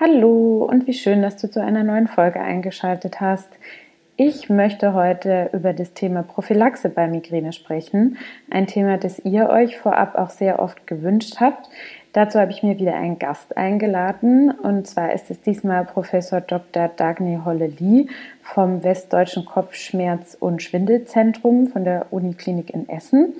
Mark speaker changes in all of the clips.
Speaker 1: Hallo und wie schön, dass du zu einer neuen Folge eingeschaltet hast. Ich möchte heute über das Thema Prophylaxe bei Migräne sprechen. Ein Thema, das ihr euch vorab auch sehr oft gewünscht habt. Dazu habe ich mir wieder einen Gast eingeladen und zwar ist es diesmal Professor Dr. Dagny Holle-Lee vom Westdeutschen Kopfschmerz- und Schwindelzentrum von der Uniklinik in Essen.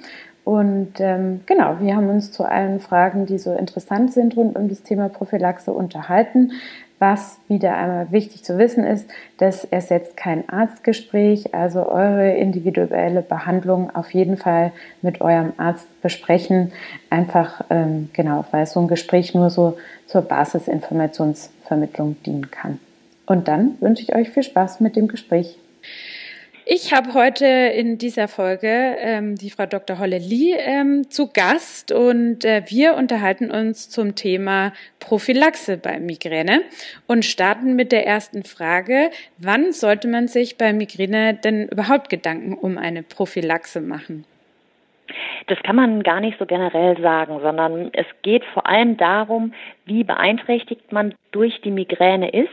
Speaker 1: Und ähm, genau, wir haben uns zu allen Fragen, die so interessant sind rund um das Thema Prophylaxe unterhalten. Was wieder einmal wichtig zu wissen ist, das ersetzt kein Arztgespräch, also eure individuelle Behandlung auf jeden Fall mit eurem Arzt besprechen. Einfach, ähm, genau, weil so ein Gespräch nur so zur Basisinformationsvermittlung dienen kann. Und dann wünsche ich euch viel Spaß mit dem Gespräch. Ich habe heute in dieser Folge ähm, die Frau Dr. Holle Lee ähm, zu Gast und äh, wir unterhalten uns zum Thema Prophylaxe bei Migräne und starten mit der ersten Frage. Wann sollte man sich bei Migräne denn überhaupt Gedanken um eine Prophylaxe machen?
Speaker 2: Das kann man gar nicht so generell sagen, sondern es geht vor allem darum, wie beeinträchtigt man durch die Migräne ist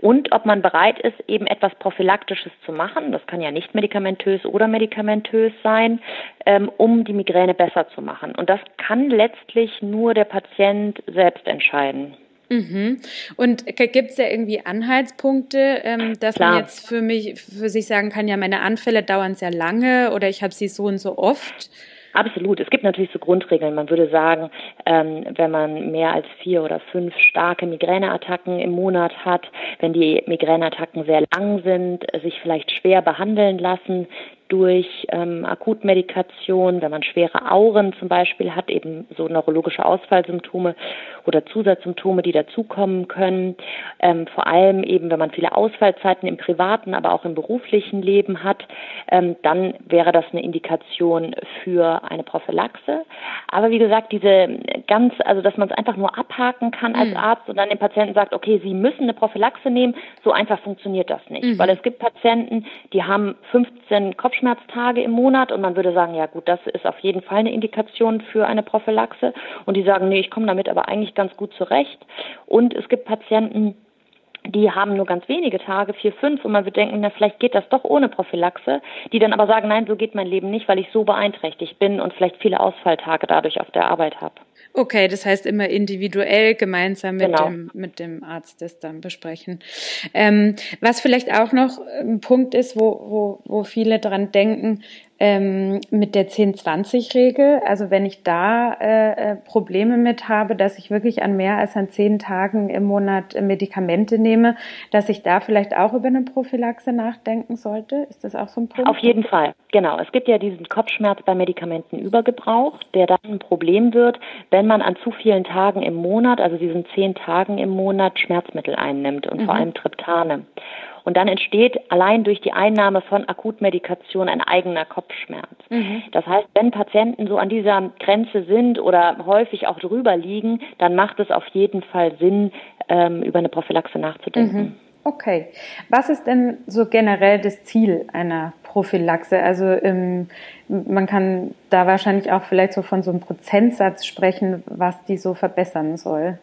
Speaker 2: und ob man bereit ist, eben etwas Prophylaktisches zu machen. Das kann ja nicht medikamentös oder medikamentös sein, ähm, um die Migräne besser zu machen. Und das kann letztlich nur der Patient selbst entscheiden.
Speaker 1: Mhm. Und gibt es da irgendwie Anhaltspunkte, ähm, dass Klar. man jetzt für mich, für sich sagen kann, ja, meine Anfälle dauern sehr lange oder ich habe sie so und so oft?
Speaker 2: Absolut. Es gibt natürlich so Grundregeln. Man würde sagen, ähm, wenn man mehr als vier oder fünf starke Migräneattacken im Monat hat, wenn die Migräneattacken sehr lang sind, sich vielleicht schwer behandeln lassen, durch ähm, Akutmedikation, wenn man schwere Auren zum Beispiel hat, eben so neurologische Ausfallsymptome oder Zusatzsymptome, die dazukommen können. Ähm, vor allem eben, wenn man viele Ausfallzeiten im privaten, aber auch im beruflichen Leben hat, ähm, dann wäre das eine Indikation für eine Prophylaxe. Aber wie gesagt, diese ganz, also dass man es einfach nur abhaken kann als mhm. Arzt und dann dem Patienten sagt, okay, Sie müssen eine Prophylaxe nehmen, so einfach funktioniert das nicht. Mhm. Weil es gibt Patienten, die haben 15 Kopf Kopfschmerztage im Monat und man würde sagen, ja gut, das ist auf jeden Fall eine Indikation für eine Prophylaxe. Und die sagen, nee, ich komme damit aber eigentlich ganz gut zurecht. Und es gibt Patienten, die haben nur ganz wenige Tage, vier, fünf, und man wird denken, na, vielleicht geht das doch ohne Prophylaxe, die dann aber sagen, nein, so geht mein Leben nicht, weil ich so beeinträchtigt bin und vielleicht viele Ausfalltage dadurch auf der Arbeit habe.
Speaker 1: Okay, das heißt immer individuell gemeinsam mit, genau. dem, mit dem Arzt das dann besprechen. Ähm, was vielleicht auch noch ein Punkt ist, wo, wo, wo viele dran denken, ähm, mit der 10-20-Regel. Also wenn ich da äh, äh, Probleme mit habe, dass ich wirklich an mehr als an zehn Tagen im Monat Medikamente nehme, dass ich da vielleicht auch über eine Prophylaxe nachdenken sollte. Ist das auch so ein Punkt?
Speaker 2: Auf jeden Fall, genau. Es gibt ja diesen Kopfschmerz bei Medikamentenübergebrauch, der dann ein Problem wird, wenn man an zu vielen Tagen im Monat, also diesen zehn Tagen im Monat, Schmerzmittel einnimmt und mhm. vor allem Triptane. Und dann entsteht allein durch die Einnahme von Akutmedikation ein eigener Kopfschmerz. Mhm. Das heißt, wenn Patienten so an dieser Grenze sind oder häufig auch drüber liegen, dann macht es auf jeden Fall Sinn, ähm, über eine Prophylaxe nachzudenken. Mhm.
Speaker 1: Okay. Was ist denn so generell das Ziel einer Prophylaxe? Also ähm, man kann da wahrscheinlich auch vielleicht so von so einem Prozentsatz sprechen, was die so verbessern soll.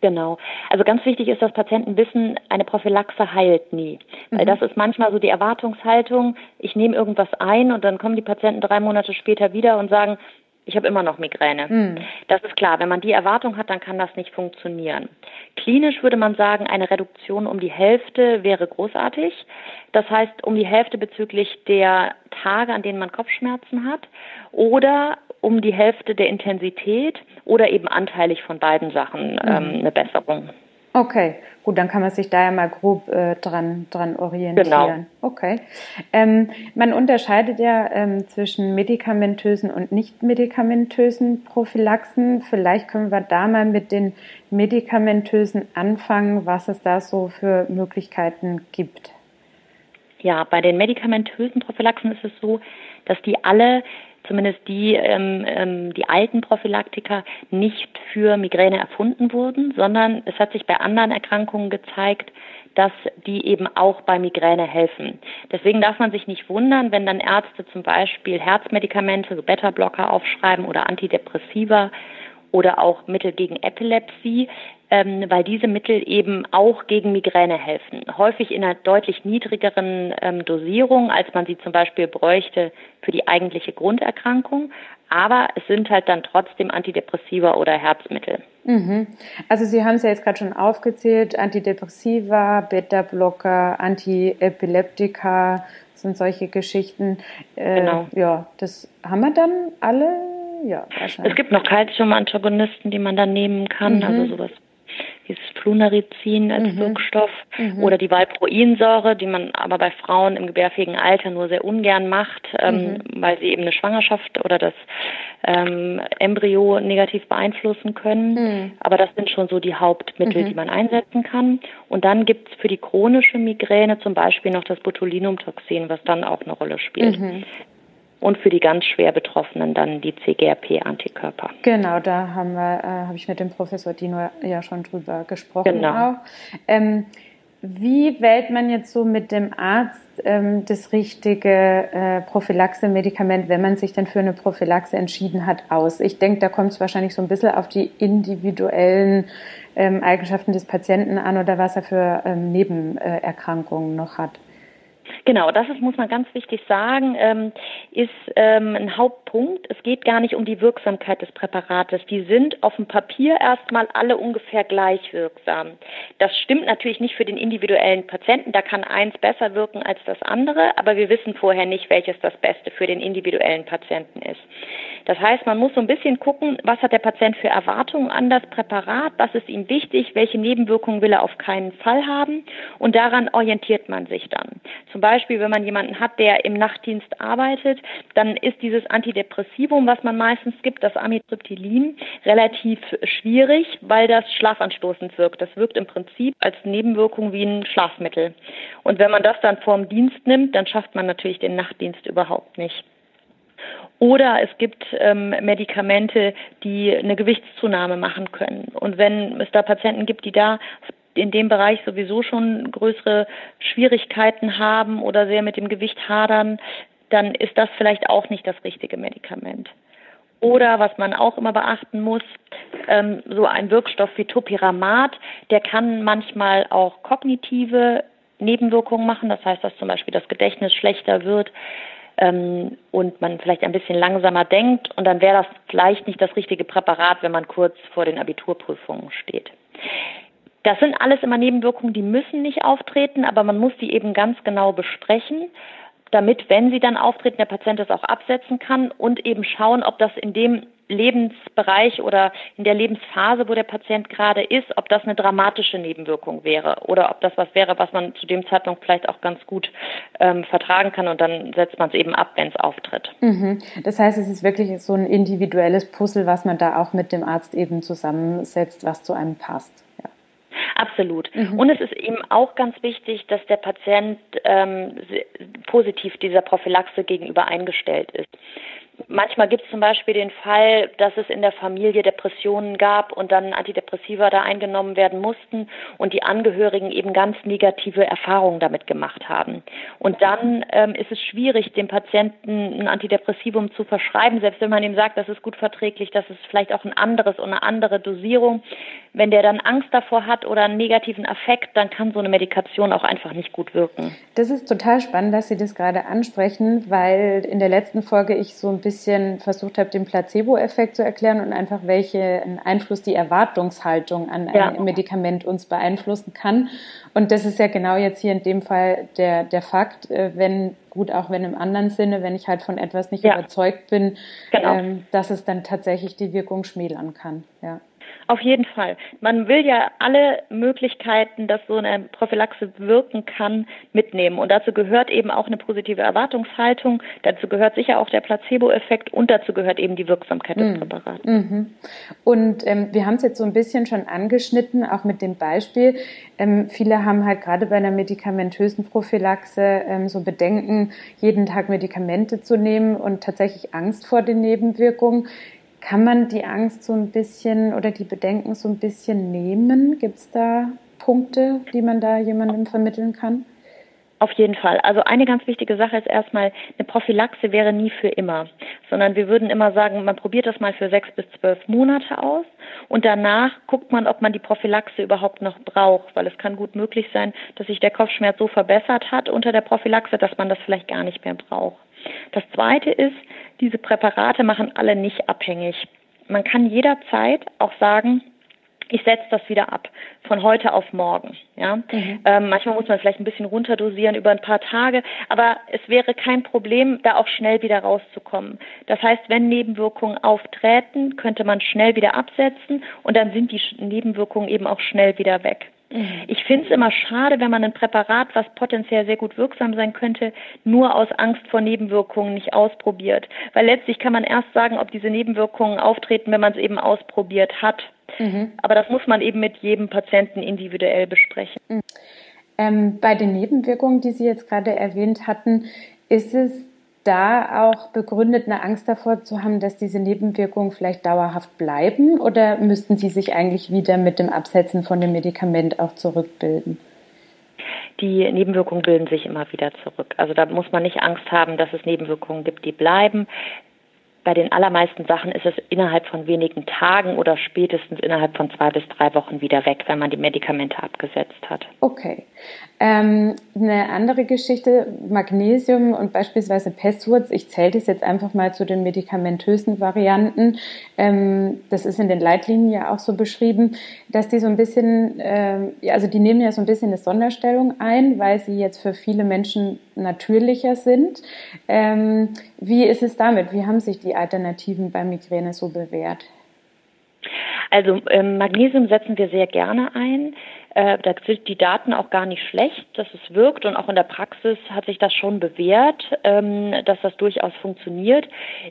Speaker 2: Genau. Also ganz wichtig ist, dass Patienten wissen, eine Prophylaxe heilt nie. Weil mhm. das ist manchmal so die Erwartungshaltung, ich nehme irgendwas ein und dann kommen die Patienten drei Monate später wieder und sagen, ich habe immer noch Migräne. Mhm. Das ist klar. Wenn man die Erwartung hat, dann kann das nicht funktionieren. Klinisch würde man sagen, eine Reduktion um die Hälfte wäre großartig. Das heißt, um die Hälfte bezüglich der Tage, an denen man Kopfschmerzen hat oder um die Hälfte der Intensität oder eben anteilig von beiden Sachen mhm. ähm, eine Besserung.
Speaker 1: Okay, gut, dann kann man sich da ja mal grob äh, dran, dran orientieren. Genau. Okay. Ähm, man unterscheidet ja ähm, zwischen medikamentösen und nicht medikamentösen Prophylaxen. Vielleicht können wir da mal mit den medikamentösen anfangen, was es da so für Möglichkeiten gibt.
Speaker 2: Ja, bei den medikamentösen Prophylaxen ist es so, dass die alle zumindest die, ähm, ähm, die alten Prophylaktika nicht für Migräne erfunden wurden, sondern es hat sich bei anderen Erkrankungen gezeigt, dass die eben auch bei Migräne helfen. Deswegen darf man sich nicht wundern, wenn dann Ärzte zum Beispiel Herzmedikamente, so Beta-Blocker aufschreiben oder Antidepressiva oder auch Mittel gegen Epilepsie, ähm, weil diese Mittel eben auch gegen Migräne helfen. Häufig in einer deutlich niedrigeren ähm, Dosierung, als man sie zum Beispiel bräuchte für die eigentliche Grunderkrankung. Aber es sind halt dann trotzdem Antidepressiva oder Herzmittel.
Speaker 1: Mhm. Also Sie haben es ja jetzt gerade schon aufgezählt, Antidepressiva, Beta-Blocker, Antiepileptika sind solche Geschichten. Äh, genau. Ja, das haben wir dann alle
Speaker 2: ja, wahrscheinlich. Es gibt noch Calcium-Antagonisten, die man dann nehmen kann, mhm. also sowas dieses Flunarizin als mhm. Wirkstoff mhm. oder die Valproinsäure, die man aber bei Frauen im gebärfähigen Alter nur sehr ungern macht, ähm, mhm. weil sie eben eine Schwangerschaft oder das ähm, Embryo negativ beeinflussen können. Mhm. Aber das sind schon so die Hauptmittel, mhm. die man einsetzen kann. Und dann gibt es für die chronische Migräne zum Beispiel noch das Botulinumtoxin, was dann auch eine Rolle spielt. Und für die ganz schwer Betroffenen dann die CGRP-Antikörper.
Speaker 1: Genau, da haben wir, äh, habe ich mit dem Professor Dino ja schon drüber gesprochen. Genau. Auch. Ähm, wie wählt man jetzt so mit dem Arzt ähm, das richtige äh, Prophylaxe-Medikament, wenn man sich denn für eine Prophylaxe entschieden hat, aus? Ich denke, da kommt es wahrscheinlich so ein bisschen auf die individuellen ähm, Eigenschaften des Patienten an oder was er für ähm, Nebenerkrankungen noch hat.
Speaker 2: Genau, das ist, muss man ganz wichtig sagen, ähm, ist ähm, ein Hauptpunkt. Es geht gar nicht um die Wirksamkeit des Präparates. Die sind auf dem Papier erstmal alle ungefähr gleich wirksam. Das stimmt natürlich nicht für den individuellen Patienten. Da kann eins besser wirken als das andere, aber wir wissen vorher nicht, welches das Beste für den individuellen Patienten ist. Das heißt, man muss so ein bisschen gucken, was hat der Patient für Erwartungen an das Präparat, was ist ihm wichtig, welche Nebenwirkungen will er auf keinen Fall haben und daran orientiert man sich dann. Zum Beispiel, wenn man jemanden hat, der im Nachtdienst arbeitet, dann ist dieses Antidepressivum, was man meistens gibt, das Amitriptylin, relativ schwierig, weil das schlafanstoßend wirkt. Das wirkt im Prinzip als Nebenwirkung wie ein Schlafmittel. Und wenn man das dann vorm Dienst nimmt, dann schafft man natürlich den Nachtdienst überhaupt nicht. Oder es gibt ähm, Medikamente, die eine Gewichtszunahme machen können. Und wenn es da Patienten gibt, die da in dem Bereich sowieso schon größere Schwierigkeiten haben oder sehr mit dem Gewicht hadern, dann ist das vielleicht auch nicht das richtige Medikament. Oder was man auch immer beachten muss, ähm, so ein Wirkstoff wie Topiramat, der kann manchmal auch kognitive Nebenwirkungen machen. Das heißt, dass zum Beispiel das Gedächtnis schlechter wird ähm, und man vielleicht ein bisschen langsamer denkt und dann wäre das vielleicht nicht das richtige Präparat, wenn man kurz vor den Abiturprüfungen steht. Das sind alles immer Nebenwirkungen, die müssen nicht auftreten, aber man muss die eben ganz genau besprechen, damit, wenn sie dann auftreten, der Patient das auch absetzen kann und eben schauen, ob das in dem Lebensbereich oder in der Lebensphase, wo der Patient gerade ist, ob das eine dramatische Nebenwirkung wäre oder ob das was wäre, was man zu dem Zeitpunkt vielleicht auch ganz gut ähm, vertragen kann und dann setzt man es eben ab, wenn es auftritt.
Speaker 1: Mhm. Das heißt, es ist wirklich so ein individuelles Puzzle, was man da auch mit dem Arzt eben zusammensetzt, was zu einem passt. Ja.
Speaker 2: Absolut. Mhm. Und es ist eben auch ganz wichtig, dass der Patient ähm, positiv dieser Prophylaxe gegenüber eingestellt ist. Manchmal gibt es zum Beispiel den Fall, dass es in der Familie Depressionen gab und dann Antidepressiva da eingenommen werden mussten und die Angehörigen eben ganz negative Erfahrungen damit gemacht haben. Und dann ähm, ist es schwierig, dem Patienten ein Antidepressivum zu verschreiben, selbst wenn man ihm sagt, das ist gut verträglich, das ist vielleicht auch ein anderes und eine andere Dosierung. Wenn der dann Angst davor hat oder einen negativen Affekt, dann kann so eine Medikation auch einfach nicht gut wirken.
Speaker 1: Das ist total spannend, dass Sie das gerade ansprechen, weil in der letzten Folge ich so ein bisschen versucht habe, den Placebo-Effekt zu erklären und einfach welchen Einfluss die Erwartungshaltung an ja. ein Medikament uns beeinflussen kann. Und das ist ja genau jetzt hier in dem Fall der, der Fakt, äh, wenn gut, auch wenn im anderen Sinne, wenn ich halt von etwas nicht ja. überzeugt bin, genau. ähm, dass es dann tatsächlich die Wirkung schmälern kann. Ja.
Speaker 2: Auf jeden Fall. Man will ja alle Möglichkeiten, dass so eine Prophylaxe wirken kann, mitnehmen. Und dazu gehört eben auch eine positive Erwartungshaltung. Dazu gehört sicher auch der Placebo-Effekt und dazu gehört eben die Wirksamkeit des mhm. Präparats. Mhm.
Speaker 1: Und ähm, wir haben es jetzt so ein bisschen schon angeschnitten, auch mit dem Beispiel. Ähm, viele haben halt gerade bei einer medikamentösen Prophylaxe ähm, so Bedenken, jeden Tag Medikamente zu nehmen und tatsächlich Angst vor den Nebenwirkungen. Kann man die Angst so ein bisschen oder die Bedenken so ein bisschen nehmen? Gibt es da Punkte, die man da jemandem vermitteln kann?
Speaker 2: Auf jeden Fall. Also eine ganz wichtige Sache ist erstmal, eine Prophylaxe wäre nie für immer, sondern wir würden immer sagen, man probiert das mal für sechs bis zwölf Monate aus und danach guckt man, ob man die Prophylaxe überhaupt noch braucht, weil es kann gut möglich sein, dass sich der Kopfschmerz so verbessert hat unter der Prophylaxe, dass man das vielleicht gar nicht mehr braucht. Das zweite ist, diese Präparate machen alle nicht abhängig. Man kann jederzeit auch sagen, ich setze das wieder ab von heute auf morgen. Ja, mhm. ähm, manchmal muss man vielleicht ein bisschen runterdosieren über ein paar Tage, aber es wäre kein Problem, da auch schnell wieder rauszukommen. Das heißt, wenn Nebenwirkungen auftreten, könnte man schnell wieder absetzen und dann sind die Nebenwirkungen eben auch schnell wieder weg. Ich finde es immer schade, wenn man ein Präparat, was potenziell sehr gut wirksam sein könnte, nur aus Angst vor Nebenwirkungen nicht ausprobiert. Weil letztlich kann man erst sagen, ob diese Nebenwirkungen auftreten, wenn man es eben ausprobiert hat. Mhm. Aber das muss man eben mit jedem Patienten individuell besprechen. Mhm.
Speaker 1: Ähm, bei den Nebenwirkungen, die Sie jetzt gerade erwähnt hatten, ist es da auch begründet, eine Angst davor zu haben, dass diese Nebenwirkungen vielleicht dauerhaft bleiben? Oder müssten Sie sich eigentlich wieder mit dem Absetzen von dem Medikament auch zurückbilden?
Speaker 2: Die Nebenwirkungen bilden sich immer wieder zurück. Also da muss man nicht Angst haben, dass es Nebenwirkungen gibt, die bleiben bei den allermeisten Sachen ist es innerhalb von wenigen Tagen oder spätestens innerhalb von zwei bis drei Wochen wieder weg, wenn man die Medikamente abgesetzt hat.
Speaker 1: Okay. Ähm, eine andere Geschichte, Magnesium und beispielsweise Pestwurz, ich zähle das jetzt einfach mal zu den medikamentösen Varianten. Ähm, das ist in den Leitlinien ja auch so beschrieben, dass die so ein bisschen, ähm, also die nehmen ja so ein bisschen eine Sonderstellung ein, weil sie jetzt für viele Menschen natürlicher sind. Ähm, wie ist es damit? Wie haben sich die Alternativen bei Migräne so bewährt?
Speaker 2: Also ähm, Magnesium setzen wir sehr gerne ein. Äh, da sind die Daten auch gar nicht schlecht, dass es wirkt und auch in der Praxis hat sich das schon bewährt, ähm, dass das durchaus funktioniert.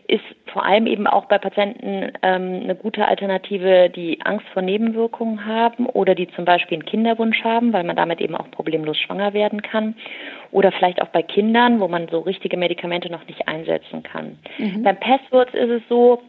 Speaker 2: Ist vor allem eben auch bei Patienten ähm, eine gute Alternative, die Angst vor Nebenwirkungen haben oder die zum Beispiel einen Kinderwunsch haben, weil man damit eben auch problemlos schwanger werden kann. Oder vielleicht auch bei Kindern, wo man so richtige Medikamente noch nicht einsetzen kann. Mhm. Beim Passwords ist es so,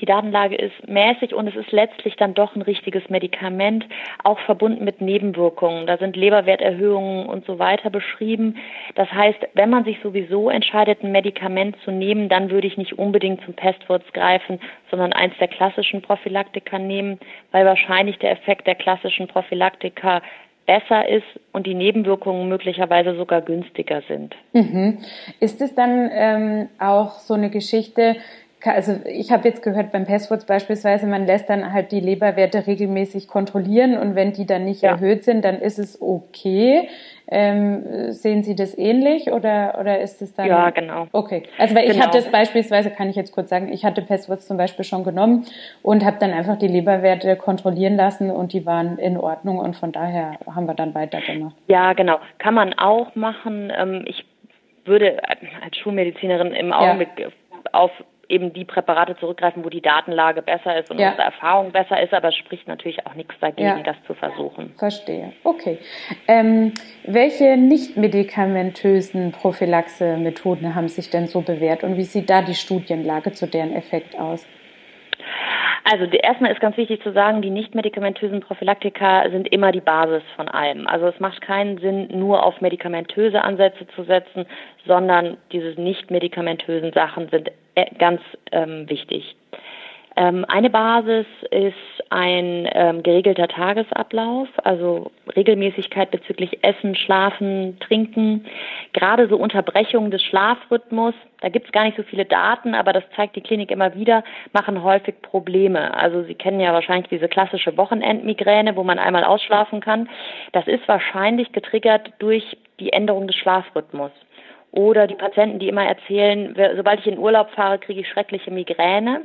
Speaker 2: die Datenlage ist mäßig und es ist letztlich dann doch ein richtiges Medikament, auch verbunden mit Nebenwirkungen. Da sind Leberwerterhöhungen und so weiter beschrieben. Das heißt, wenn man sich sowieso entscheidet, ein Medikament zu nehmen, dann würde ich nicht unbedingt zum Pestwurz greifen, sondern eins der klassischen Prophylaktika nehmen, weil wahrscheinlich der Effekt der klassischen Prophylaktika besser ist und die Nebenwirkungen möglicherweise sogar günstiger sind.
Speaker 1: Mhm. Ist es dann ähm, auch so eine Geschichte, also ich habe jetzt gehört beim Passwords beispielsweise, man lässt dann halt die Leberwerte regelmäßig kontrollieren und wenn die dann nicht ja. erhöht sind, dann ist es okay. Ähm, sehen Sie das ähnlich oder, oder ist es dann?
Speaker 2: Ja, genau.
Speaker 1: Okay. Also weil genau. ich hatte das beispielsweise, kann ich jetzt kurz sagen, ich hatte Passwords zum Beispiel schon genommen und habe dann einfach die Leberwerte kontrollieren lassen und die waren in Ordnung und von daher haben wir dann weitergemacht.
Speaker 2: Ja, genau. Kann man auch machen. Ähm, ich würde als Schulmedizinerin im Augenblick ja. auf eben die Präparate zurückgreifen, wo die Datenlage besser ist und ja. unsere Erfahrung besser ist, aber es spricht natürlich auch nichts dagegen, ja. das zu versuchen.
Speaker 1: Verstehe. Okay. Ähm, welche nicht medikamentösen Prophylaxe-Methoden haben sich denn so bewährt und wie sieht da die Studienlage zu deren Effekt aus?
Speaker 2: Also erstmal ist ganz wichtig zu sagen, die nicht medikamentösen Prophylaktika sind immer die Basis von allem. Also es macht keinen Sinn, nur auf medikamentöse Ansätze zu setzen, sondern diese nicht medikamentösen Sachen sind äh, ganz ähm, wichtig. Ähm, eine Basis ist ein ähm, geregelter Tagesablauf, also Regelmäßigkeit bezüglich Essen, Schlafen, Trinken, gerade so Unterbrechungen des Schlafrhythmus. Da gibt es gar nicht so viele Daten, aber das zeigt die Klinik immer wieder, machen häufig Probleme. Also Sie kennen ja wahrscheinlich diese klassische Wochenendmigräne, wo man einmal ausschlafen kann. Das ist wahrscheinlich getriggert durch die Änderung des Schlafrhythmus. Oder die Patienten, die immer erzählen, sobald ich in Urlaub fahre, kriege ich schreckliche Migräne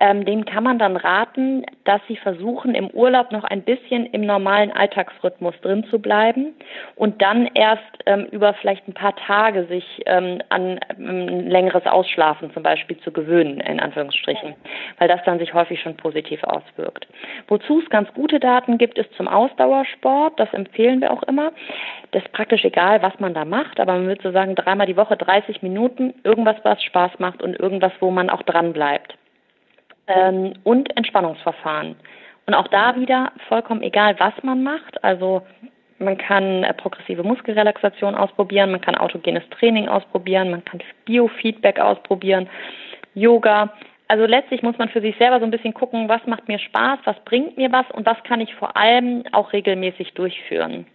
Speaker 2: ähm, denen kann man dann raten, dass sie versuchen, im Urlaub noch ein bisschen im normalen Alltagsrhythmus drin zu bleiben und dann erst ähm, über vielleicht ein paar Tage sich ähm, an ähm, längeres Ausschlafen zum Beispiel zu gewöhnen, in Anführungsstrichen, weil das dann sich häufig schon positiv auswirkt. Wozu es ganz gute Daten gibt, ist zum Ausdauersport. Das empfehlen wir auch immer. Das ist praktisch egal, was man da macht, aber man würde so sagen, dreimal die Woche 30 Minuten, irgendwas, was Spaß macht und irgendwas, wo man auch dran bleibt ähm, und Entspannungsverfahren. Und auch da wieder vollkommen egal, was man macht. Also man kann äh, progressive Muskelrelaxation ausprobieren, man kann autogenes Training ausprobieren, man kann Biofeedback ausprobieren, Yoga. Also letztlich muss man für sich selber so ein bisschen gucken, was macht mir Spaß, was bringt mir was und was kann ich vor allem auch regelmäßig durchführen.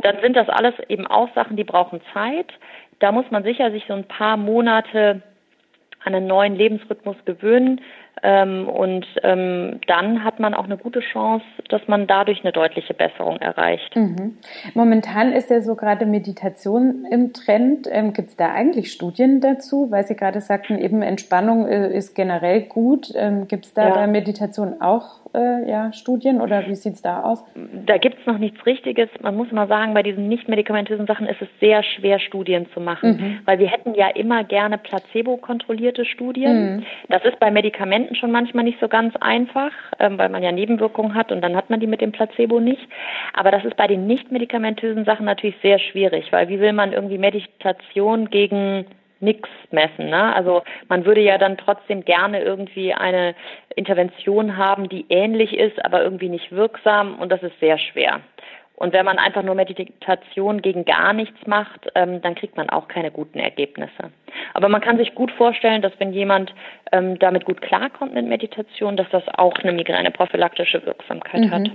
Speaker 2: Dann sind das alles eben auch Sachen, die brauchen Zeit. Da muss man sicher sich so ein paar Monate an einen neuen Lebensrhythmus gewöhnen. Ähm, und ähm, dann hat man auch eine gute Chance, dass man dadurch eine deutliche Besserung erreicht.
Speaker 1: Mhm. Momentan ist ja so gerade Meditation im Trend. Ähm, Gibt es da eigentlich Studien dazu? Weil Sie gerade sagten, eben Entspannung äh, ist generell gut. Ähm, Gibt es da ja. bei Meditation auch äh, ja, Studien oder wie sieht es da aus?
Speaker 2: Da gibt es noch nichts Richtiges. Man muss mal sagen, bei diesen nicht medikamentösen Sachen ist es sehr schwer, Studien zu machen, mhm. weil wir hätten ja immer gerne placebo-kontrollierte Studien. Mhm. Das ist bei Medikamenten schon manchmal nicht so ganz einfach, ähm, weil man ja Nebenwirkungen hat und dann hat man die mit dem Placebo nicht. Aber das ist bei den nicht medikamentösen Sachen natürlich sehr schwierig, weil wie will man irgendwie Meditation gegen nichts messen. Ne? Also man würde ja dann trotzdem gerne irgendwie eine Intervention haben, die ähnlich ist, aber irgendwie nicht wirksam und das ist sehr schwer. Und wenn man einfach nur Meditation gegen gar nichts macht, ähm, dann kriegt man auch keine guten Ergebnisse. Aber man kann sich gut vorstellen, dass wenn jemand ähm, damit gut klarkommt mit Meditation, dass das auch eine migräneprophylaktische Wirksamkeit mhm. hat.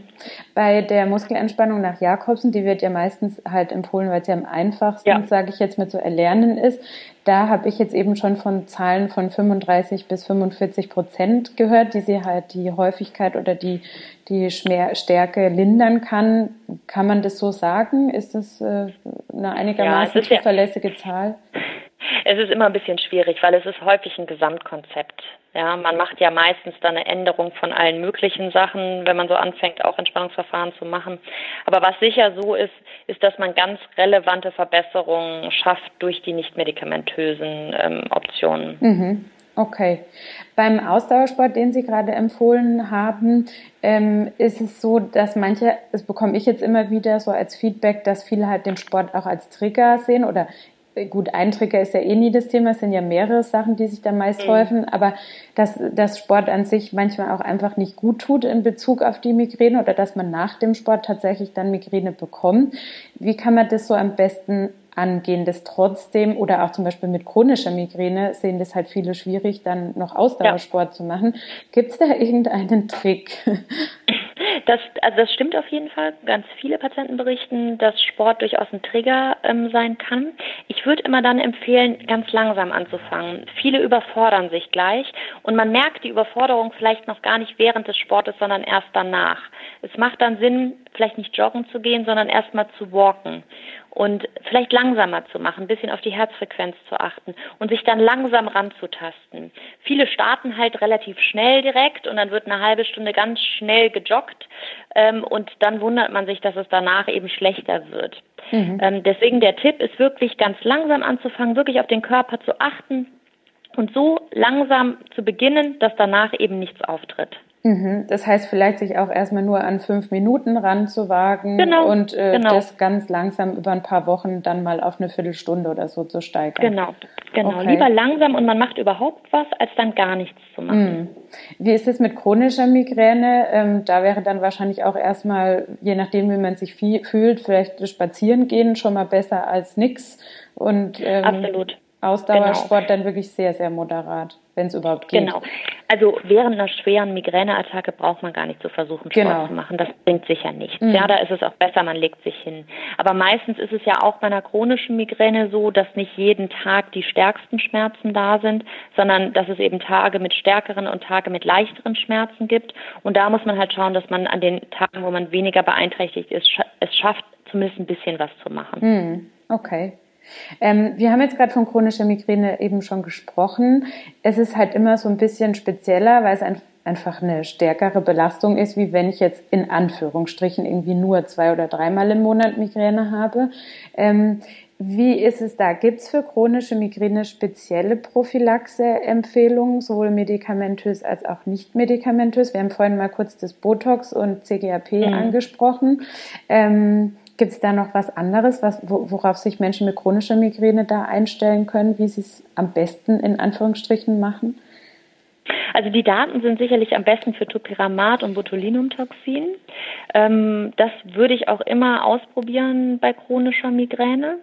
Speaker 1: Bei der Muskelentspannung nach Jakobsen, die wird ja meistens halt empfohlen, weil sie am einfachsten, ja. sage ich jetzt mal, zu erlernen ist. Da habe ich jetzt eben schon von Zahlen von 35 bis 45 Prozent gehört, die sie halt die Häufigkeit oder die, die Stärke lindern kann. Kann man das so sagen? Ist das äh, eine einigermaßen ja, zuverlässige ja, Zahl?
Speaker 2: Es ist immer ein bisschen schwierig, weil es ist häufig ein Gesamtkonzept. Ja, man macht ja meistens dann eine Änderung von allen möglichen Sachen, wenn man so anfängt, auch Entspannungsverfahren zu machen. Aber was sicher so ist, ist, dass man ganz relevante Verbesserungen schafft durch die nicht medikamentösen ähm, Optionen.
Speaker 1: Mhm. Okay. Beim Ausdauersport, den Sie gerade empfohlen haben, ähm, ist es so, dass manche, das bekomme ich jetzt immer wieder so als Feedback, dass viele halt den Sport auch als Trigger sehen oder gut, ein Trigger ist ja eh nie das Thema, es sind ja mehrere Sachen, die sich da meist mhm. häufen, aber dass das Sport an sich manchmal auch einfach nicht gut tut in Bezug auf die Migräne oder dass man nach dem Sport tatsächlich dann Migräne bekommt. Wie kann man das so am besten angehen, das trotzdem oder auch zum Beispiel mit chronischer Migräne sehen das halt viele schwierig, dann noch Ausdauersport ja. zu machen. Gibt es da irgendeinen Trick?
Speaker 2: Das, also das stimmt auf jeden Fall. Ganz viele Patienten berichten, dass Sport durchaus ein Trigger ähm, sein kann. Ich würde immer dann empfehlen, ganz langsam anzufangen. Viele überfordern sich gleich und man merkt die Überforderung vielleicht noch gar nicht während des Sportes, sondern erst danach. Es macht dann Sinn, vielleicht nicht joggen zu gehen, sondern erstmal zu walken und vielleicht langsamer zu machen, ein bisschen auf die Herzfrequenz zu achten und sich dann langsam ranzutasten. Viele starten halt relativ schnell direkt und dann wird eine halbe Stunde ganz schnell gejoggt ähm, und dann wundert man sich, dass es danach eben schlechter wird. Mhm. Ähm, deswegen der Tipp ist wirklich ganz langsam anzufangen, wirklich auf den Körper zu achten und so langsam zu beginnen, dass danach eben nichts auftritt.
Speaker 1: Mhm. Das heißt, vielleicht sich auch erstmal nur an fünf Minuten ranzuwagen genau, und äh, genau. das ganz langsam über ein paar Wochen dann mal auf eine Viertelstunde oder so zu steigern.
Speaker 2: Genau, genau. Okay. Lieber langsam und man macht überhaupt was, als dann gar nichts zu machen. Mhm.
Speaker 1: Wie ist es mit chronischer Migräne? Ähm, da wäre dann wahrscheinlich auch erstmal, je nachdem, wie man sich fühlt, vielleicht spazieren gehen schon mal besser als nix. Und, ähm,
Speaker 2: Absolut.
Speaker 1: Ausdauersport genau. dann wirklich sehr, sehr moderat, wenn es überhaupt geht.
Speaker 2: Genau. Also während einer schweren Migräneattacke braucht man gar nicht zu versuchen, Sport genau. zu machen. Das bringt sicher nichts. Mhm. Ja, da ist es auch besser, man legt sich hin. Aber meistens ist es ja auch bei einer chronischen Migräne so, dass nicht jeden Tag die stärksten Schmerzen da sind, sondern dass es eben Tage mit stärkeren und Tage mit leichteren Schmerzen gibt. Und da muss man halt schauen, dass man an den Tagen, wo man weniger beeinträchtigt ist, es schafft, zumindest ein bisschen was zu machen.
Speaker 1: Mhm. Okay. Ähm, wir haben jetzt gerade von chronischer Migräne eben schon gesprochen. Es ist halt immer so ein bisschen spezieller, weil es ein, einfach eine stärkere Belastung ist, wie wenn ich jetzt in Anführungsstrichen irgendwie nur zwei oder dreimal im Monat Migräne habe. Ähm, wie ist es da? Gibt es für chronische Migräne spezielle Prophylaxe-Empfehlungen, sowohl medikamentös als auch nicht medikamentös? Wir haben vorhin mal kurz das Botox und CGAP mhm. angesprochen. Ähm, Gibt es da noch was anderes, was, worauf sich Menschen mit chronischer Migräne da einstellen können, wie sie es am besten in Anführungsstrichen machen?
Speaker 2: Also die Daten sind sicherlich am besten für Topiramat und Botulinumtoxin. Ähm, das würde ich auch immer ausprobieren bei chronischer Migräne.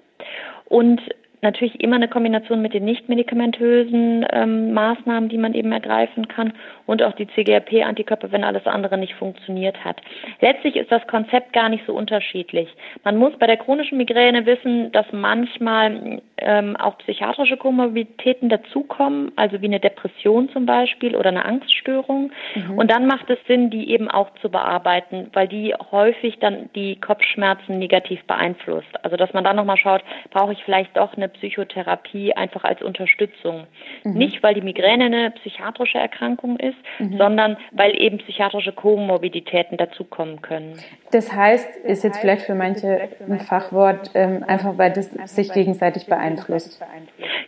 Speaker 2: Und natürlich immer eine Kombination mit den nicht medikamentösen ähm, Maßnahmen, die man eben ergreifen kann und auch die CGRP-Antikörper, wenn alles andere nicht funktioniert hat. Letztlich ist das Konzept gar nicht so unterschiedlich. Man muss bei der chronischen Migräne wissen, dass manchmal ähm, auch psychiatrische Komorbiditäten dazukommen, also wie eine Depression zum Beispiel oder eine Angststörung. Mhm. Und dann macht es Sinn, die eben auch zu bearbeiten, weil die häufig dann die Kopfschmerzen negativ beeinflusst. Also dass man dann nochmal schaut, brauche ich vielleicht doch eine Psychotherapie einfach als Unterstützung. Mhm. Nicht, weil die Migräne eine psychiatrische Erkrankung ist, mhm. sondern weil eben psychiatrische Komorbiditäten dazukommen können.
Speaker 1: Das heißt, ist jetzt vielleicht für manche ein Fachwort, ähm, einfach weil das sich gegenseitig beeinflusst.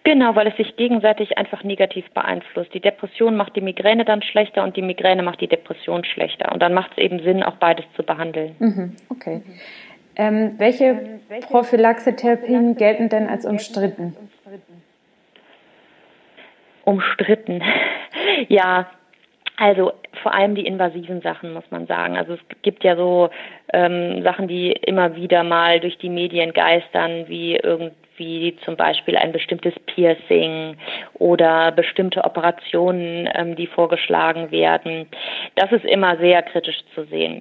Speaker 2: Genau, weil es sich gegenseitig einfach negativ beeinflusst. Die Depression macht die Migräne dann schlechter und die Migräne macht die Depression schlechter. Und dann macht es eben Sinn, auch beides zu behandeln.
Speaker 1: Mhm. Okay. Ähm, welche Prophylaxetherapien gelten denn als umstritten?
Speaker 2: Umstritten. ja, also vor allem die invasiven Sachen, muss man sagen. Also es gibt ja so ähm, Sachen, die immer wieder mal durch die Medien geistern, wie irgendwie zum Beispiel ein bestimmtes Piercing oder bestimmte Operationen, ähm, die vorgeschlagen werden. Das ist immer sehr kritisch zu sehen.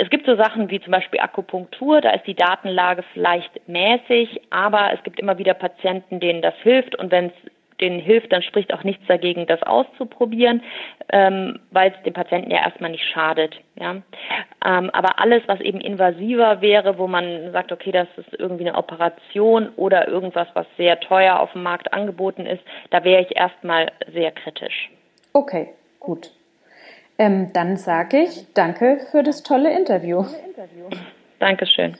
Speaker 2: Es gibt so Sachen wie zum Beispiel Akupunktur, da ist die Datenlage vielleicht mäßig, aber es gibt immer wieder Patienten, denen das hilft und wenn es denen hilft, dann spricht auch nichts dagegen, das auszuprobieren, ähm, weil es dem Patienten ja erstmal nicht schadet. Ja? Ähm, aber alles, was eben invasiver wäre, wo man sagt, okay, das ist irgendwie eine Operation oder irgendwas, was sehr teuer auf dem Markt angeboten ist, da wäre ich erstmal sehr kritisch.
Speaker 1: Okay, gut. Ähm, dann sage ich danke für das tolle Interview.
Speaker 2: Dankeschön.